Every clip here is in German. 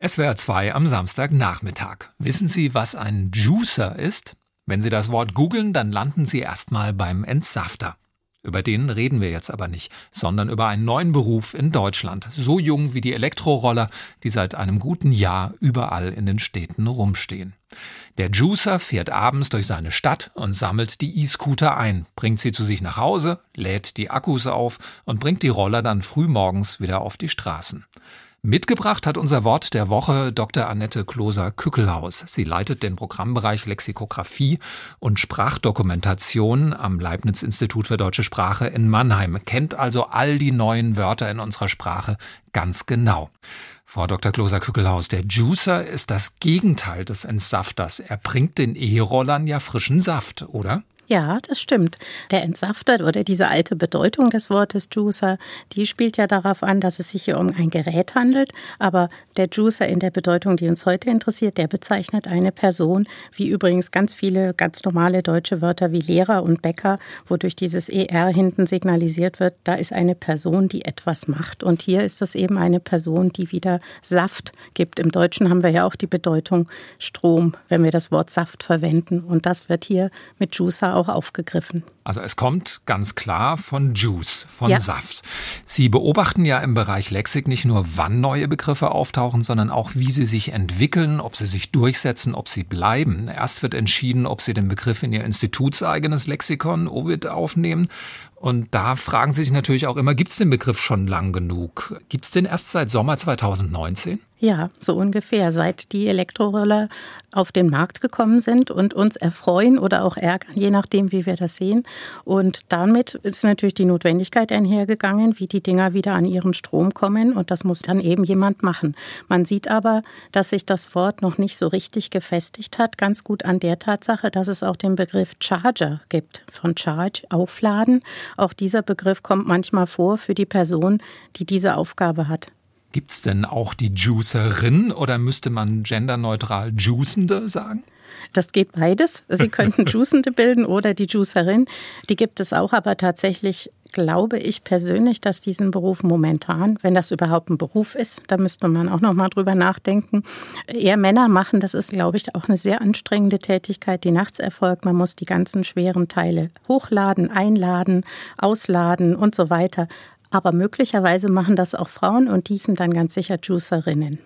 SWR 2 am Samstagnachmittag. Wissen Sie, was ein Juicer ist? Wenn Sie das Wort googeln, dann landen Sie erstmal beim Entsafter. Über den reden wir jetzt aber nicht, sondern über einen neuen Beruf in Deutschland, so jung wie die Elektroroller, die seit einem guten Jahr überall in den Städten rumstehen. Der Juicer fährt abends durch seine Stadt und sammelt die E-Scooter ein, bringt sie zu sich nach Hause, lädt die Akkus auf und bringt die Roller dann frühmorgens wieder auf die Straßen. Mitgebracht hat unser Wort der Woche Dr. Annette Kloser-Kückelhaus. Sie leitet den Programmbereich Lexikographie und Sprachdokumentation am Leibniz-Institut für deutsche Sprache in Mannheim, kennt also all die neuen Wörter in unserer Sprache ganz genau. Frau Dr. Kloser-Kückelhaus, der Juicer ist das Gegenteil des Entsafters. Er bringt den E-Rollern ja frischen Saft, oder? Ja, das stimmt. Der Entsafter oder diese alte Bedeutung des Wortes Juicer, die spielt ja darauf an, dass es sich hier um ein Gerät handelt. Aber der Juicer in der Bedeutung, die uns heute interessiert, der bezeichnet eine Person, wie übrigens ganz viele ganz normale deutsche Wörter wie Lehrer und Bäcker, wodurch dieses ER hinten signalisiert wird, da ist eine Person, die etwas macht. Und hier ist es eben eine Person, die wieder Saft gibt. Im Deutschen haben wir ja auch die Bedeutung Strom, wenn wir das Wort Saft verwenden. Und das wird hier mit Juicer auch aufgegriffen. Also es kommt ganz klar von Juice, von ja. Saft. Sie beobachten ja im Bereich Lexik nicht nur, wann neue Begriffe auftauchen, sondern auch, wie sie sich entwickeln, ob sie sich durchsetzen, ob sie bleiben. Erst wird entschieden, ob sie den Begriff in ihr institutseigenes Lexikon, Ovid, aufnehmen. Und da fragen Sie sich natürlich auch immer, gibt es den Begriff schon lang genug? Gibt es den erst seit Sommer 2019? Ja, so ungefähr, seit die Elektroroller auf den Markt gekommen sind und uns erfreuen oder auch ärgern, je nachdem, wie wir das sehen. Und damit ist natürlich die Notwendigkeit einhergegangen, wie die Dinger wieder an ihren Strom kommen. Und das muss dann eben jemand machen. Man sieht aber, dass sich das Wort noch nicht so richtig gefestigt hat, ganz gut an der Tatsache, dass es auch den Begriff Charger gibt, von Charge, aufladen. Auch dieser Begriff kommt manchmal vor für die Person, die diese Aufgabe hat. Gibt es denn auch die Juicerin oder müsste man genderneutral Juicende sagen? Das geht beides. Sie könnten Juicende bilden oder die Juicerin. Die gibt es auch, aber tatsächlich glaube ich persönlich, dass diesen Beruf momentan, wenn das überhaupt ein Beruf ist, da müsste man auch noch mal drüber nachdenken, eher Männer machen. Das ist, glaube ich, auch eine sehr anstrengende Tätigkeit, die nachts erfolgt. Man muss die ganzen schweren Teile hochladen, einladen, ausladen und so weiter. Aber möglicherweise machen das auch Frauen und die sind dann ganz sicher Juicerinnen.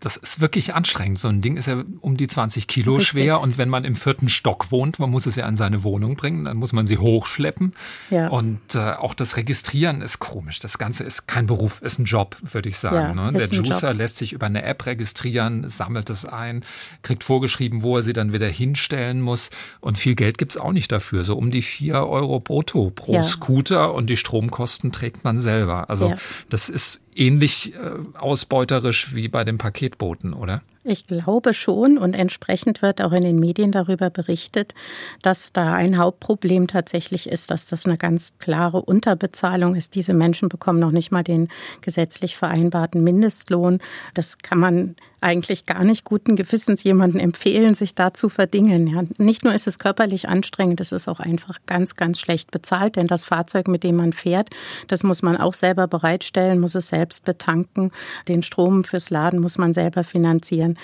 Das ist wirklich anstrengend. So ein Ding ist ja um die 20 Kilo Richtig. schwer und wenn man im vierten Stock wohnt, man muss es ja an seine Wohnung bringen, dann muss man sie hochschleppen. Ja. Und äh, auch das Registrieren ist komisch. Das Ganze ist kein Beruf, ist ein Job, würde ich sagen. Ja, ne? Der Juicer Job. lässt sich über eine App registrieren, sammelt es ein, kriegt vorgeschrieben, wo er sie dann wieder hinstellen muss. Und viel Geld gibt's auch nicht dafür. So um die vier Euro brutto pro ja. Scooter und die Stromkosten trägt man selber. Also das ist ähnlich äh, ausbeuterisch wie bei den Paketbooten, oder? Ich glaube schon und entsprechend wird auch in den Medien darüber berichtet, dass da ein Hauptproblem tatsächlich ist, dass das eine ganz klare Unterbezahlung ist. Diese Menschen bekommen noch nicht mal den gesetzlich vereinbarten Mindestlohn. Das kann man eigentlich gar nicht guten Gewissens jemandem empfehlen, sich da zu verdingen. Ja, nicht nur ist es körperlich anstrengend, es ist auch einfach ganz, ganz schlecht bezahlt, denn das Fahrzeug, mit dem man fährt, das muss man auch selber bereitstellen, muss es selbst betanken. Den Strom fürs Laden muss man selber finanzieren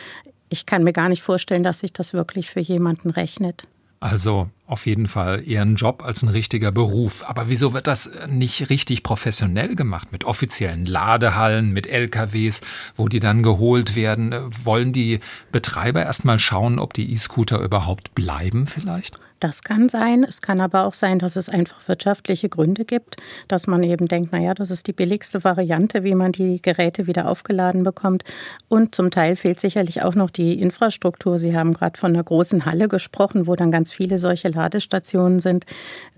ich kann mir gar nicht vorstellen, dass sich das wirklich für jemanden rechnet. Also auf jeden Fall eher ein Job als ein richtiger Beruf. Aber wieso wird das nicht richtig professionell gemacht? Mit offiziellen Ladehallen, mit LKWs, wo die dann geholt werden? Wollen die Betreiber erstmal schauen, ob die E-Scooter überhaupt bleiben vielleicht? Das kann sein. Es kann aber auch sein, dass es einfach wirtschaftliche Gründe gibt, dass man eben denkt, naja, das ist die billigste Variante, wie man die Geräte wieder aufgeladen bekommt. Und zum Teil fehlt sicherlich auch noch die Infrastruktur. Sie haben gerade von einer großen Halle gesprochen, wo dann ganz viele solche Ladestationen sind.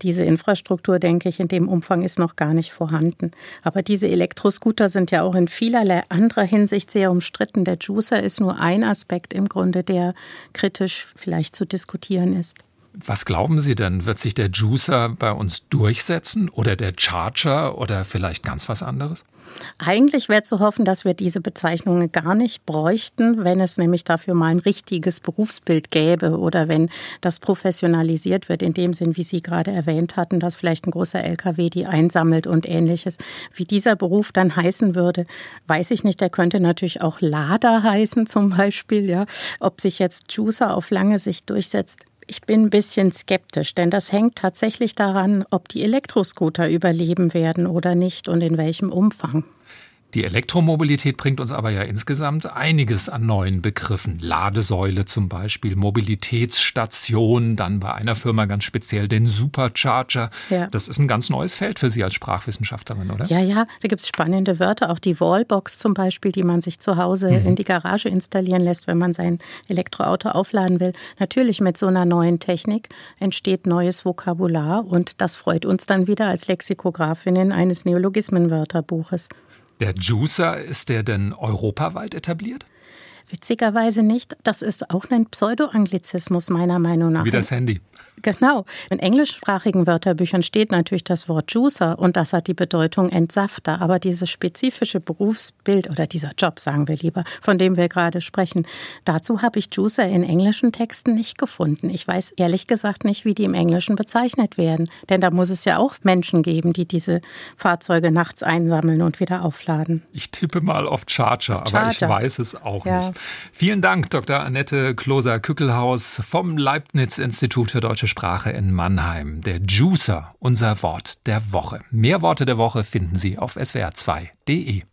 Diese Infrastruktur, denke ich, in dem Umfang ist noch gar nicht vorhanden. Aber diese Elektroscooter sind ja auch in vielerlei anderer Hinsicht sehr umstritten. Der Juicer ist nur ein Aspekt im Grunde, der kritisch vielleicht zu diskutieren ist. Was glauben Sie denn? Wird sich der Juicer bei uns durchsetzen oder der Charger oder vielleicht ganz was anderes? Eigentlich wäre zu hoffen, dass wir diese Bezeichnungen gar nicht bräuchten, wenn es nämlich dafür mal ein richtiges Berufsbild gäbe oder wenn das professionalisiert wird, in dem Sinn, wie Sie gerade erwähnt hatten, dass vielleicht ein großer LKW die einsammelt und ähnliches. Wie dieser Beruf dann heißen würde, weiß ich nicht. Der könnte natürlich auch Lader heißen zum Beispiel. Ja. Ob sich jetzt Juicer auf lange Sicht durchsetzt, ich bin ein bisschen skeptisch, denn das hängt tatsächlich daran, ob die Elektroscooter überleben werden oder nicht und in welchem Umfang. Die Elektromobilität bringt uns aber ja insgesamt einiges an neuen Begriffen. Ladesäule zum Beispiel, Mobilitätsstation, dann bei einer Firma ganz speziell den Supercharger. Ja. Das ist ein ganz neues Feld für Sie als Sprachwissenschaftlerin, oder? Ja, ja, da gibt es spannende Wörter, auch die Wallbox zum Beispiel, die man sich zu Hause mhm. in die Garage installieren lässt, wenn man sein Elektroauto aufladen will. Natürlich mit so einer neuen Technik entsteht neues Vokabular und das freut uns dann wieder als Lexikografinnen eines Neologismenwörterbuches. Der Juicer, ist der denn europaweit etabliert? Witzigerweise nicht. Das ist auch ein Pseudoanglizismus meiner Meinung nach. Wie das Handy. Genau. In englischsprachigen Wörterbüchern steht natürlich das Wort Juicer und das hat die Bedeutung Entsafter. Aber dieses spezifische Berufsbild oder dieser Job, sagen wir lieber, von dem wir gerade sprechen, dazu habe ich Juicer in englischen Texten nicht gefunden. Ich weiß ehrlich gesagt nicht, wie die im Englischen bezeichnet werden. Denn da muss es ja auch Menschen geben, die diese Fahrzeuge nachts einsammeln und wieder aufladen. Ich tippe mal auf Charger, Charger. aber ich weiß es auch ja. nicht. Vielen Dank, Dr. Annette Kloser-Kückelhaus vom Leibniz-Institut für Deutsche Sprache in Mannheim. Der Juicer, unser Wort der Woche. Mehr Worte der Woche finden Sie auf swr2.de.